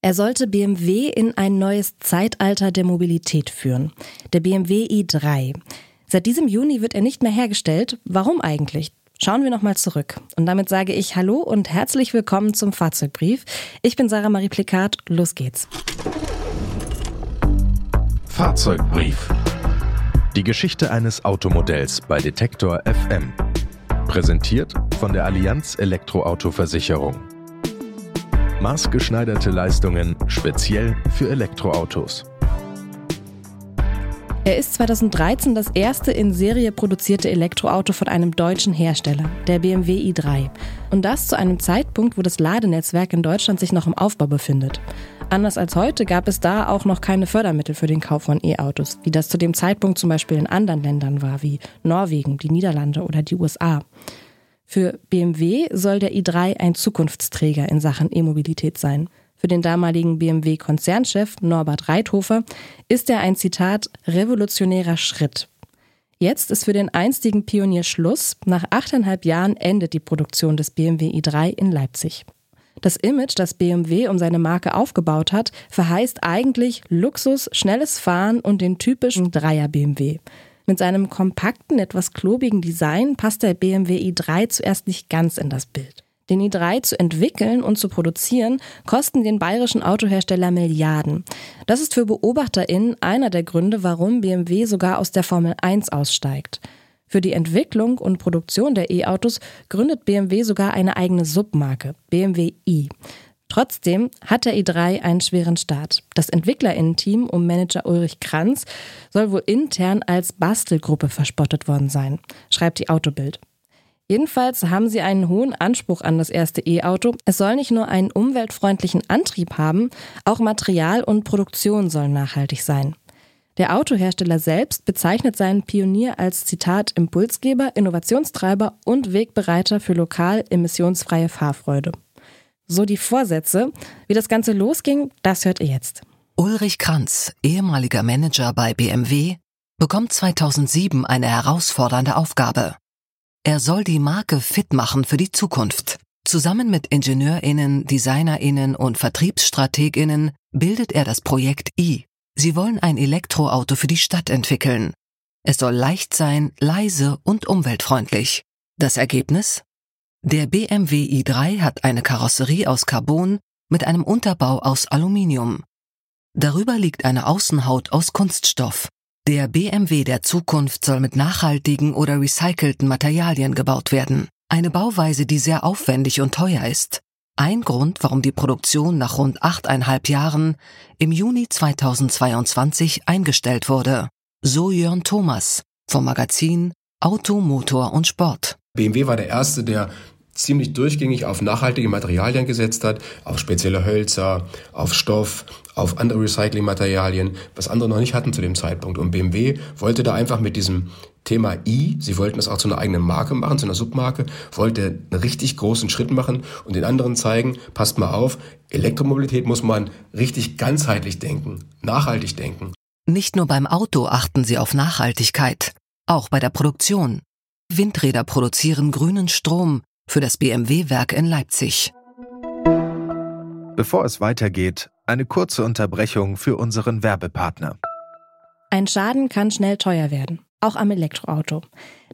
Er sollte BMW in ein neues Zeitalter der Mobilität führen. Der BMW i3. Seit diesem Juni wird er nicht mehr hergestellt. Warum eigentlich? Schauen wir nochmal zurück. Und damit sage ich Hallo und herzlich willkommen zum Fahrzeugbrief. Ich bin Sarah Marie Plikat. Los geht's. Fahrzeugbrief. Die Geschichte eines Automodells bei Detektor FM. Präsentiert von der Allianz Elektroauto-Versicherung. Maßgeschneiderte Leistungen speziell für Elektroautos. Er ist 2013 das erste in Serie produzierte Elektroauto von einem deutschen Hersteller, der BMW i3. Und das zu einem Zeitpunkt, wo das Ladenetzwerk in Deutschland sich noch im Aufbau befindet. Anders als heute gab es da auch noch keine Fördermittel für den Kauf von E-Autos, wie das zu dem Zeitpunkt zum Beispiel in anderen Ländern war, wie Norwegen, die Niederlande oder die USA. Für BMW soll der i3 ein Zukunftsträger in Sachen E-Mobilität sein. Für den damaligen BMW-Konzernchef Norbert Reithofer ist er ein Zitat revolutionärer Schritt. Jetzt ist für den einstigen Pionier Schluss. Nach achteinhalb Jahren endet die Produktion des BMW i3 in Leipzig. Das Image, das BMW um seine Marke aufgebaut hat, verheißt eigentlich Luxus, schnelles Fahren und den typischen Dreier-BMW. Mit seinem kompakten, etwas klobigen Design passt der BMW i3 zuerst nicht ganz in das Bild. Den i3 zu entwickeln und zu produzieren, kosten den bayerischen Autohersteller Milliarden. Das ist für BeobachterInnen einer der Gründe, warum BMW sogar aus der Formel 1 aussteigt. Für die Entwicklung und Produktion der E-Autos gründet BMW sogar eine eigene Submarke, BMW i. Trotzdem hat der i3 einen schweren Start. Das Entwicklerinnen-Team um Manager Ulrich Kranz soll wohl intern als Bastelgruppe verspottet worden sein, schreibt die Autobild. Jedenfalls haben sie einen hohen Anspruch an das erste E-Auto. Es soll nicht nur einen umweltfreundlichen Antrieb haben, auch Material und Produktion sollen nachhaltig sein. Der Autohersteller selbst bezeichnet seinen Pionier als Zitat Impulsgeber, Innovationstreiber und Wegbereiter für lokal emissionsfreie Fahrfreude. So die Vorsätze. Wie das Ganze losging, das hört ihr jetzt. Ulrich Kranz, ehemaliger Manager bei BMW, bekommt 2007 eine herausfordernde Aufgabe. Er soll die Marke fit machen für die Zukunft. Zusammen mit Ingenieurinnen, Designerinnen und Vertriebsstrateginnen bildet er das Projekt I. Sie wollen ein Elektroauto für die Stadt entwickeln. Es soll leicht sein, leise und umweltfreundlich. Das Ergebnis? Der BMW i3 hat eine Karosserie aus Carbon mit einem Unterbau aus Aluminium. Darüber liegt eine Außenhaut aus Kunststoff. Der BMW der Zukunft soll mit nachhaltigen oder recycelten Materialien gebaut werden. Eine Bauweise, die sehr aufwendig und teuer ist. Ein Grund, warum die Produktion nach rund achteinhalb Jahren im Juni 2022 eingestellt wurde. So Jörn Thomas vom Magazin Auto, Motor und Sport. BMW war der erste, der ziemlich durchgängig auf nachhaltige Materialien gesetzt hat, auf spezielle Hölzer, auf Stoff, auf andere Recyclingmaterialien, was andere noch nicht hatten zu dem Zeitpunkt. Und BMW wollte da einfach mit diesem Thema I, sie wollten es auch zu einer eigenen Marke machen, zu einer Submarke, wollte einen richtig großen Schritt machen und den anderen zeigen, passt mal auf, Elektromobilität muss man richtig ganzheitlich denken, nachhaltig denken. Nicht nur beim Auto achten sie auf Nachhaltigkeit, auch bei der Produktion. Windräder produzieren grünen Strom, für das BMW-Werk in Leipzig. Bevor es weitergeht, eine kurze Unterbrechung für unseren Werbepartner. Ein Schaden kann schnell teuer werden, auch am Elektroauto.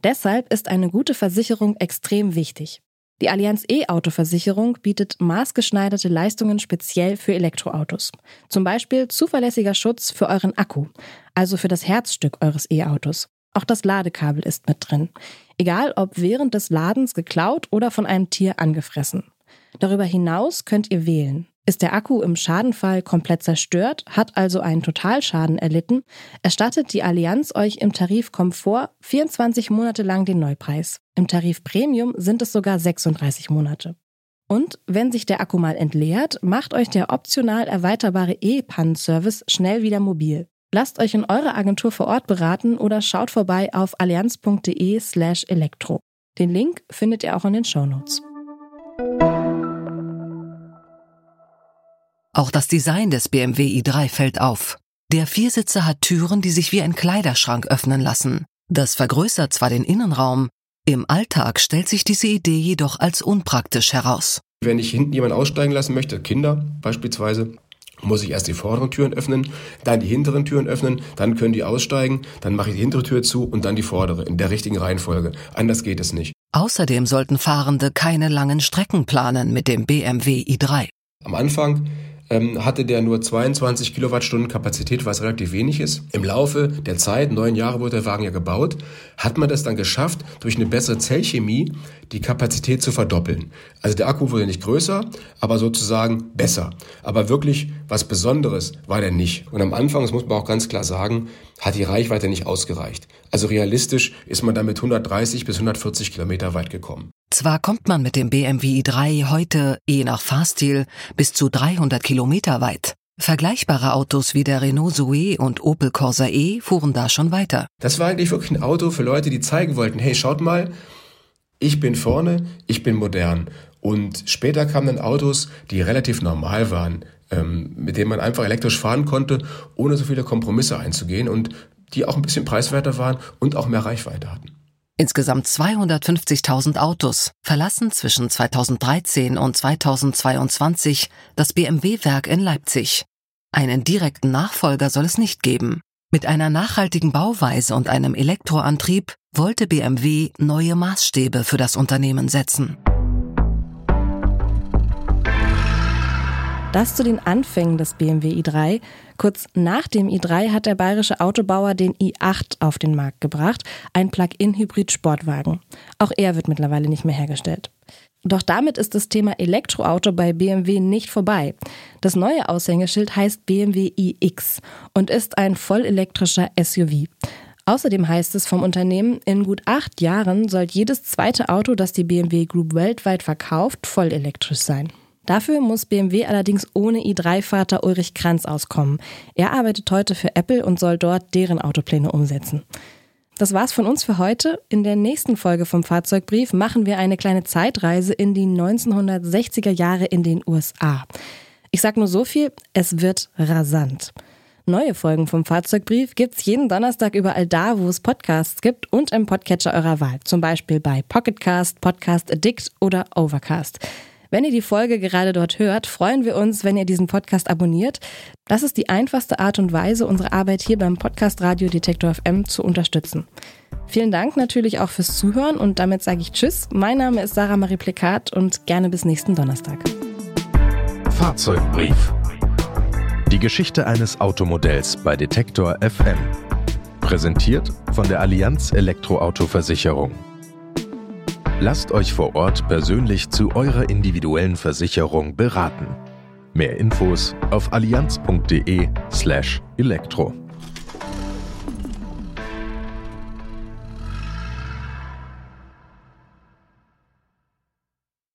Deshalb ist eine gute Versicherung extrem wichtig. Die Allianz E-Auto-Versicherung bietet maßgeschneiderte Leistungen speziell für Elektroautos. Zum Beispiel zuverlässiger Schutz für euren Akku, also für das Herzstück eures E-Autos. Auch das Ladekabel ist mit drin. Egal ob während des Ladens geklaut oder von einem Tier angefressen. Darüber hinaus könnt ihr wählen. Ist der Akku im Schadenfall komplett zerstört, hat also einen Totalschaden erlitten, erstattet die Allianz euch im Tarif Komfort 24 Monate lang den Neupreis. Im Tarif Premium sind es sogar 36 Monate. Und wenn sich der Akku mal entleert, macht euch der optional erweiterbare E-Pannenservice schnell wieder mobil. Lasst euch in eurer Agentur vor Ort beraten oder schaut vorbei auf allianz.de slash elektro. Den Link findet ihr auch in den Shownotes. Auch das Design des BMW i3 fällt auf. Der Viersitzer hat Türen, die sich wie ein Kleiderschrank öffnen lassen. Das vergrößert zwar den Innenraum, im Alltag stellt sich diese Idee jedoch als unpraktisch heraus. Wenn ich hinten jemanden aussteigen lassen möchte, Kinder beispielsweise, muss ich erst die vorderen Türen öffnen, dann die hinteren Türen öffnen, dann können die aussteigen, dann mache ich die hintere Tür zu und dann die vordere in der richtigen Reihenfolge. Anders geht es nicht. Außerdem sollten Fahrende keine langen Strecken planen mit dem BMW i3. Am Anfang ähm, hatte der nur 22 Kilowattstunden Kapazität, was relativ wenig ist. Im Laufe der Zeit, neun Jahre wurde der Wagen ja gebaut, hat man das dann geschafft, durch eine bessere Zellchemie die Kapazität zu verdoppeln. Also der Akku wurde nicht größer, aber sozusagen besser. Aber wirklich was Besonderes war der nicht. Und am Anfang, das muss man auch ganz klar sagen, hat die Reichweite nicht ausgereicht. Also realistisch ist man damit 130 bis 140 Kilometer weit gekommen. Zwar kommt man mit dem BMW i3 heute, je nach Fahrstil, bis zu 300 Kilometer weit. Vergleichbare Autos wie der Renault Zoe und Opel Corsa E fuhren da schon weiter. Das war eigentlich wirklich ein Auto für Leute, die zeigen wollten, hey, schaut mal, ich bin vorne, ich bin modern. Und später kamen dann Autos, die relativ normal waren, mit denen man einfach elektrisch fahren konnte, ohne so viele Kompromisse einzugehen und die auch ein bisschen preiswerter waren und auch mehr Reichweite hatten. Insgesamt 250.000 Autos verlassen zwischen 2013 und 2022 das BMW-Werk in Leipzig. Einen direkten Nachfolger soll es nicht geben. Mit einer nachhaltigen Bauweise und einem Elektroantrieb wollte BMW neue Maßstäbe für das Unternehmen setzen. Das zu den Anfängen des BMW i3. Kurz nach dem i3 hat der bayerische Autobauer den i8 auf den Markt gebracht, ein Plug-in-Hybrid-Sportwagen. Auch er wird mittlerweile nicht mehr hergestellt. Doch damit ist das Thema Elektroauto bei BMW nicht vorbei. Das neue Aushängeschild heißt BMW iX und ist ein vollelektrischer SUV. Außerdem heißt es vom Unternehmen, in gut acht Jahren soll jedes zweite Auto, das die BMW Group weltweit verkauft, vollelektrisch sein. Dafür muss BMW allerdings ohne i3-Vater Ulrich Kranz auskommen. Er arbeitet heute für Apple und soll dort deren Autopläne umsetzen. Das war's von uns für heute. In der nächsten Folge vom Fahrzeugbrief machen wir eine kleine Zeitreise in die 1960er Jahre in den USA. Ich sag nur so viel, es wird rasant. Neue Folgen vom Fahrzeugbrief gibt's jeden Donnerstag überall da, wo es Podcasts gibt und im Podcatcher eurer Wahl. Zum Beispiel bei Pocketcast, Podcast Addict oder Overcast. Wenn ihr die Folge gerade dort hört, freuen wir uns, wenn ihr diesen Podcast abonniert. Das ist die einfachste Art und Weise, unsere Arbeit hier beim Podcast Radio Detektor FM zu unterstützen. Vielen Dank natürlich auch fürs Zuhören und damit sage ich Tschüss. Mein Name ist Sarah Marie Plikat und gerne bis nächsten Donnerstag. Fahrzeugbrief. Die Geschichte eines Automodells bei Detektor FM. Präsentiert von der Allianz Elektroauto-Versicherung. Lasst euch vor Ort persönlich zu eurer individuellen Versicherung beraten. Mehr Infos auf allianz.de/elektro.